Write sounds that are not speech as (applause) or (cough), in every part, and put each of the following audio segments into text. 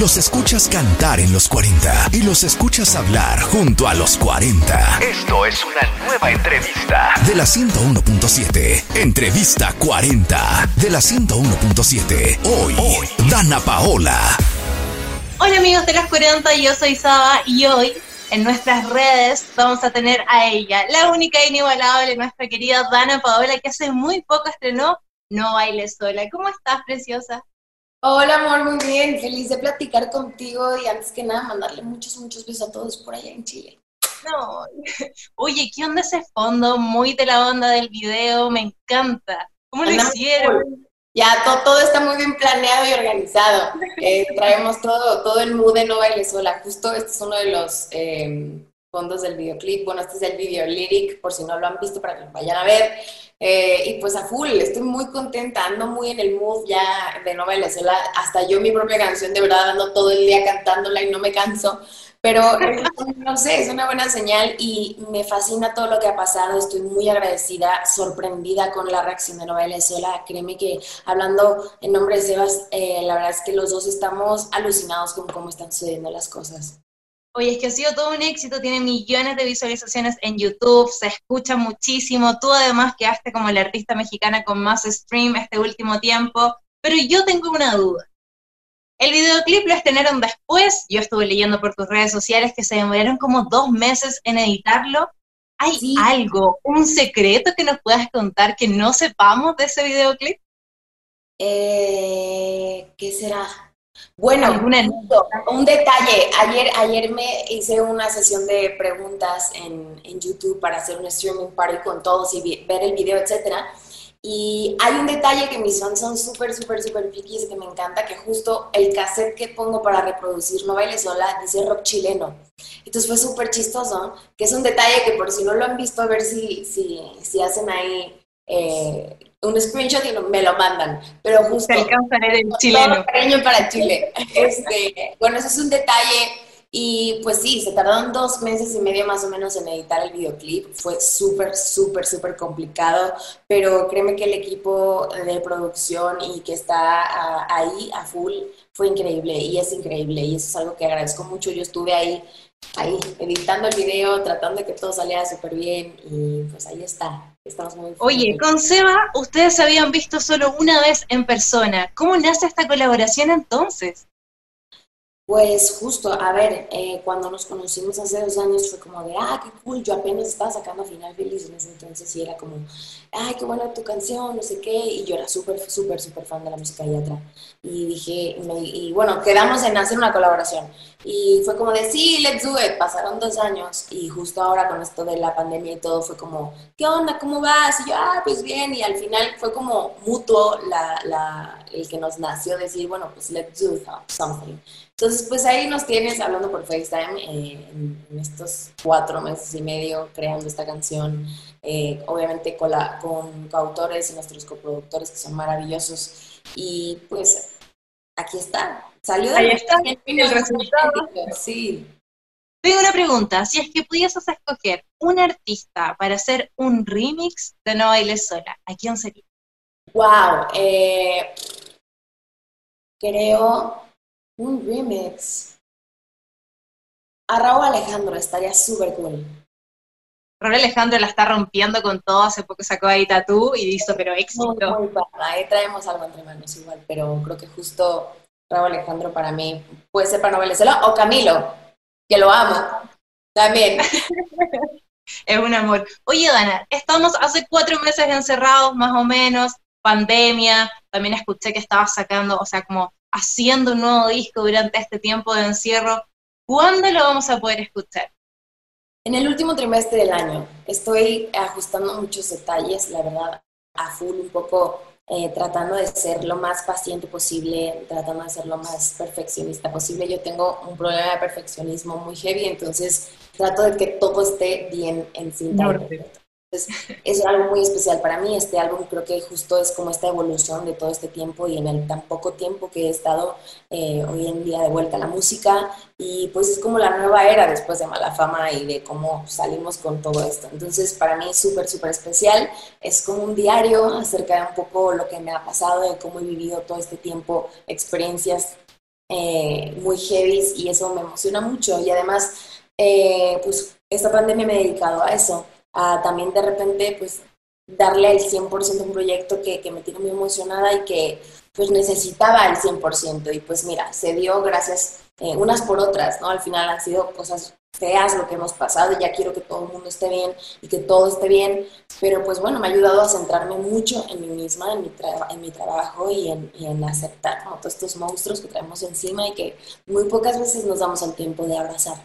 Los escuchas cantar en los 40 y los escuchas hablar junto a los 40. Esto es una nueva entrevista de la 101.7. Entrevista 40 de la 101.7. Hoy, hoy, Dana Paola. Hola amigos de las 40, yo soy Saba y hoy en nuestras redes vamos a tener a ella, la única e inigualable, nuestra querida Dana Paola, que hace muy poco estrenó No Bailes Sola. ¿Cómo estás, preciosa? Hola, amor, muy bien. Feliz de platicar contigo y antes que nada mandarle muchos, muchos besos a todos por allá en Chile. No. (laughs) Oye, ¿qué onda ese fondo? Muy de la onda del video, me encanta. ¿Cómo lo hicieron? Ya todo, está muy bien planeado y organizado. Eh, traemos todo, todo el mood de No Sola. Justo este es uno de los em, fondos del videoclip. Bueno, este es el video lyric, por si no lo han visto, para que lo vayan a ver. Eh, y pues a full, estoy muy contenta, ando muy en el mood ya de no sola, hasta yo mi propia canción, de verdad ando todo el día cantándola y no me canso, pero (laughs) no sé, es una buena señal y me fascina todo lo que ha pasado, estoy muy agradecida, sorprendida con la reacción de No sola, créeme que hablando en nombre de Sebas, eh, la verdad es que los dos estamos alucinados con cómo están sucediendo las cosas. Oye, es que ha sido todo un éxito, tiene millones de visualizaciones en YouTube, se escucha muchísimo, tú además quedaste como la artista mexicana con más stream este último tiempo, pero yo tengo una duda. El videoclip lo estrenaron después, yo estuve leyendo por tus redes sociales que se demoraron como dos meses en editarlo. ¿Hay algo, un secreto que nos puedas contar que no sepamos de ese videoclip? Eh, ¿Qué será? Bueno, un detalle. Ayer, ayer me hice una sesión de preguntas en, en, YouTube para hacer un streaming party con todos y ver el video, etcétera. Y hay un detalle que mis fans son súper, súper, súper piquis que me encanta, que justo el cassette que pongo para reproducir No Baile Sola dice rock chileno. Entonces fue súper chistoso, que es un detalle que por si no lo han visto, a ver si, si, si hacen ahí eh, un screenshot y me lo mandan, pero justo... el chileno. cariño para Chile. (laughs) Este, bueno, eso es un detalle y pues sí, se tardaron dos meses y medio más o menos en editar el videoclip. Fue súper, súper, súper complicado, pero créeme que el equipo de producción y que está ah, ahí a full fue increíble y es increíble y eso es algo que agradezco mucho. Yo estuve ahí, ahí, editando el video, tratando de que todo saliera súper bien y pues ahí está. Estamos muy Oye, con Seba, ustedes se habían visto solo una vez en persona. ¿Cómo nace esta colaboración entonces? Pues justo, a ver, eh, cuando nos conocimos hace dos años fue como de, ah, qué cool, yo apenas estaba sacando Final Feliz en ese entonces y era como, ay, qué buena tu canción, no sé qué, y yo era súper, súper, súper fan de la música de Yatra. Y dije, y bueno, quedamos en hacer una colaboración. Y fue como de, sí, let's do it, pasaron dos años y justo ahora con esto de la pandemia y todo fue como, ¿qué onda? ¿Cómo vas? Y yo, ah, pues bien, y al final fue como mutuo la, la, el que nos nació decir, bueno, pues let's do something. Entonces, pues ahí nos tienes hablando por FaceTime eh, en, estos cuatro meses y medio creando esta canción, eh, obviamente con, la, con coautores y nuestros coproductores que son maravillosos. Y pues aquí está, salió de ahí está el resultado. Sí. Tengo una pregunta, si es que pudieses escoger un artista para hacer un remix de No Bailes Sola, ¿a quién sería? Wow, eh, creo un remix. A Raúl Alejandro estaría súper cool. Raúl Alejandro la está rompiendo con todo, hace poco sacó ahí Tatú y hizo pero éxito. Muy, ahí traemos algo entre manos igual, pero creo que justo Raúl Alejandro para mí puede ser para Novelecela o Camilo, que lo amo, también. (laughs) es un amor. Oye, Dana, estamos hace cuatro meses encerrados más o menos, pandemia, también escuché que estabas sacando, o sea, como haciendo un nuevo disco durante este tiempo de encierro. ¿Cuándo lo vamos a poder escuchar? En el último trimestre del año. Estoy ajustando muchos detalles, la verdad, a full, un poco eh, tratando de ser lo más paciente posible, tratando de ser lo más perfeccionista posible. Yo tengo un problema de perfeccionismo muy heavy, entonces trato de que todo esté bien en cinta. Entonces, es algo muy especial para mí. Este álbum creo que justo es como esta evolución de todo este tiempo y en el tan poco tiempo que he estado eh, hoy en día de vuelta a la música. Y pues es como la nueva era después de Mala Fama y de cómo salimos con todo esto. Entonces, para mí es súper, súper especial. Es como un diario acerca de un poco lo que me ha pasado, de cómo he vivido todo este tiempo, experiencias eh, muy heavy y eso me emociona mucho. Y además, eh, pues esta pandemia me he dedicado a eso, a también de repente, pues darle el 100% a un proyecto que, que me tiene muy emocionada y que pues necesitaba el 100%. Y pues mira, se dio gracias eh, unas por otras, ¿no? Al final han sido cosas feas lo que hemos pasado y ya quiero que todo el mundo esté bien y que todo esté bien, pero pues bueno, me ha ayudado a centrarme mucho en mí misma, en mi, en mi trabajo y en, en aceptar todos estos monstruos que traemos encima y que muy pocas veces nos damos el tiempo de abrazar.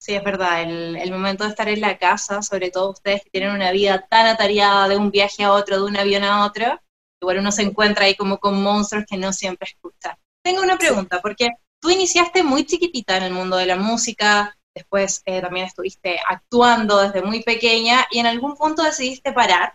Sí, es verdad, el, el, momento de estar en la casa, sobre todo ustedes que tienen una vida tan atareada de un viaje a otro, de un avión a otro, igual uno se encuentra ahí como con monstruos que no siempre escucha. Tengo una pregunta, porque tú iniciaste muy chiquitita en el mundo de la música, después eh, también estuviste actuando desde muy pequeña y en algún punto decidiste parar,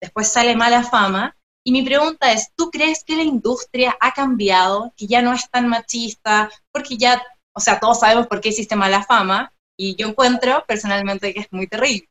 después sale mala fama. Y mi pregunta es, ¿tú crees que la industria ha cambiado, que ya no es tan machista, porque ya, o sea, todos sabemos por qué hiciste mala fama, y yo encuentro personalmente que es muy terrible.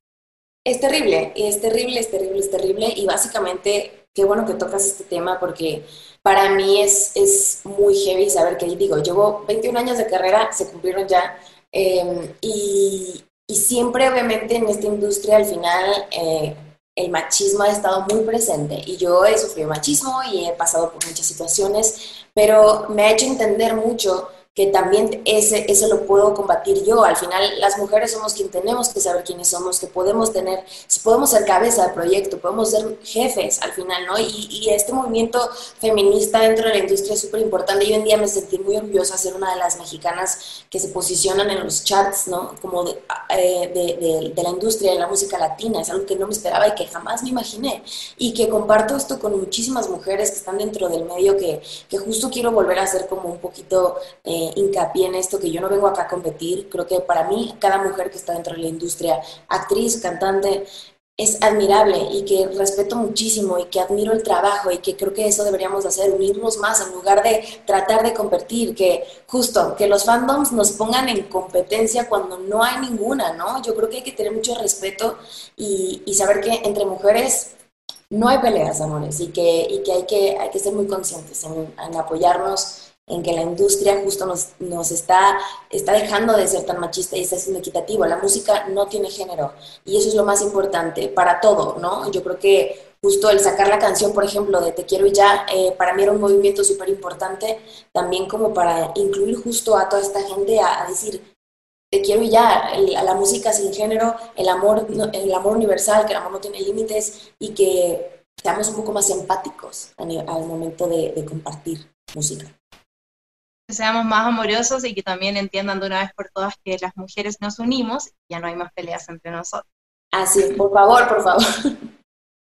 Es terrible, es terrible, es terrible, es terrible, y básicamente qué bueno que tocas este tema porque para mí es, es muy heavy saber que, digo, llevo 21 años de carrera, se cumplieron ya, em, y, y, siempre obviamente en esta industria al final eh, el machismo ha estado muy presente y yo he sufrido machismo y he pasado por muchas situaciones, pero me ha hecho entender mucho que también ese, eso lo puedo combatir yo. Al final, las mujeres somos quien tenemos que saber quiénes somos, que podemos tener, podemos ser cabeza del proyecto, podemos ser jefes al final, ¿no? Y, y este movimiento feminista dentro de la industria es súper importante. Y hoy en día me sentí muy orgullosa de ser una de las mexicanas que se posicionan en los charts, ¿no? Como de, eh, de, de, la industria de la música latina. Es algo que no me esperaba y que jamás me imaginé. Y que comparto esto con muchísimas mujeres que están dentro del medio que, que justo quiero volver a hacer como un poquito... Eh, hincapié en esto, que yo no vengo acá a competir. Creo que para mí, cada mujer que está dentro de la industria, actriz, cantante, es admirable y que respeto muchísimo y que admiro el trabajo y que creo que eso deberíamos hacer, unirnos más en lugar de tratar de competir, que justo que los fandoms nos pongan en competencia cuando no hay ninguna, ¿no? Yo creo que hay que tener mucho respeto y, y saber que entre mujeres no hay peleas, amores, y que, y que, hay, que ser muy conscientes en, en apoyarnos en que la industria justo nos, nos está, está dejando de ser tan machista y está siendo equitativo. La música no tiene género y eso es lo más importante para todo, ¿no? Yo creo que justo el sacar la canción, por ejemplo, de Te quiero y ya, eh, para mí era un movimiento súper importante también como para incluir justo a toda esta gente a, decir, te quiero y ya, la música sin género, el amor, el amor universal, que el amor no tiene límites y que seamos un poco más empáticos al momento de compartir música que seamos más amorosos y que también entiendan de una vez por todas que las mujeres nos unimos y ya no hay más peleas entre nosotros. Así, por favor, por favor.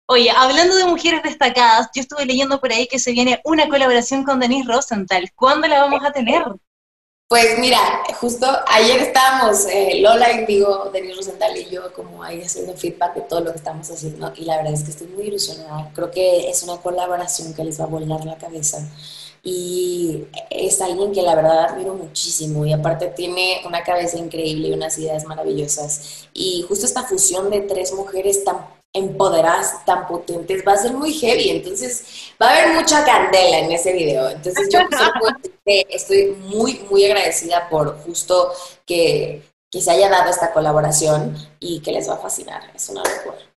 Oye, hablando de mujeres destacadas, yo estuve leyendo por ahí que se viene una colaboración con Denise Rosenthal. ¿Cuándo la vamos a tener? Pues mira, justo ayer estábamos, eh, Lola y digo, Denise Rosenthal y yo, como ahí haciendo feedback de todo lo que estamos haciendo, y la verdad es que estoy muy ilusionada. Creo que es una colaboración que les va a volar la cabeza y es alguien que la verdad admiro muchísimo y aparte tiene una cabeza increíble y unas ideas maravillosas. Y justo esta fusión de tres mujeres tan empoderadas, tan potentes, va a ser muy heavy, entonces va a haber mucha candela en ese video. Entonces yo (laughs) estoy muy, muy agradecida por justo que, que se haya dado esta colaboración y que les va a fascinar, es una locura.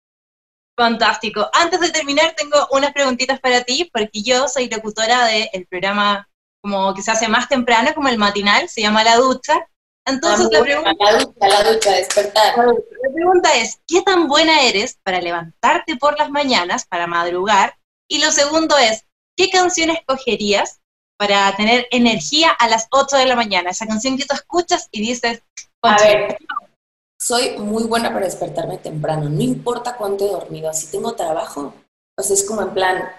Fantástico. Antes de terminar, tengo unas preguntitas para ti, porque yo soy locutora del programa como que se hace más temprano, como el matinal, se llama La Ducha. Entonces la pregunta... La ducha, la ducha, despertar. La pregunta es, ¿qué tan buena eres para levantarte por las mañanas, para madrugar? Y lo segundo es, ¿qué canción escogerías para tener energía a las 8 de la mañana? Esa canción que tú escuchas y dices... A ver, soy muy buena para despertarme temprano, no importa cuánto he dormido, si tengo trabajo, pues es como en plan,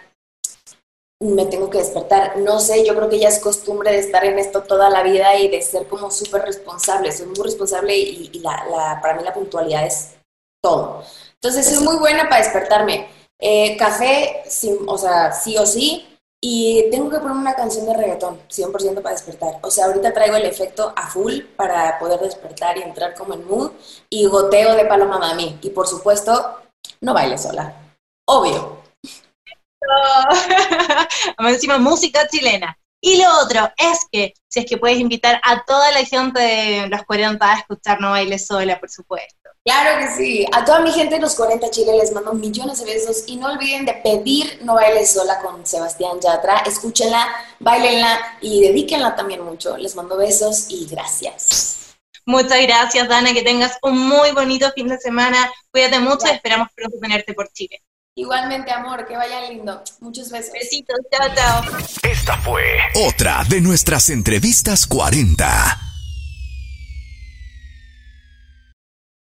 me tengo que despertar. No sé, yo creo que ya es costumbre de estar en esto toda la vida y de ser como súper responsable. Soy muy responsable y, la, para mí la puntualidad es todo. Entonces, soy muy buena para despertarme. Eh, café, o sea, sí o sí, y tengo que poner una canción de reggaetón, 100% para despertar. O sea, ahorita traigo el efecto a full para poder despertar y entrar como en mood. Y goteo de Paloma Mami. Y por supuesto, no baile sola. Obvio. (laughs) Encima música chilena. Y lo otro es que, si es que puedes invitar a toda la gente de los 40 a escuchar No Bailes Sola, por supuesto. Claro que sí. A toda mi gente de los 40 Chile les mando millones de besos y no olviden de pedir No Bailes Sola con Sebastián Yatra. Escúchenla, bailenla y dedíquenla también mucho. Les mando besos y gracias. Muchas gracias, Dana. Que tengas un muy bonito fin de semana. Cuídate mucho y esperamos pronto tenerte por Chile. Igualmente, amor, que vaya lindo. Muchos besos. Besitos, chao, chao. Esta fue otra de nuestras entrevistas 40.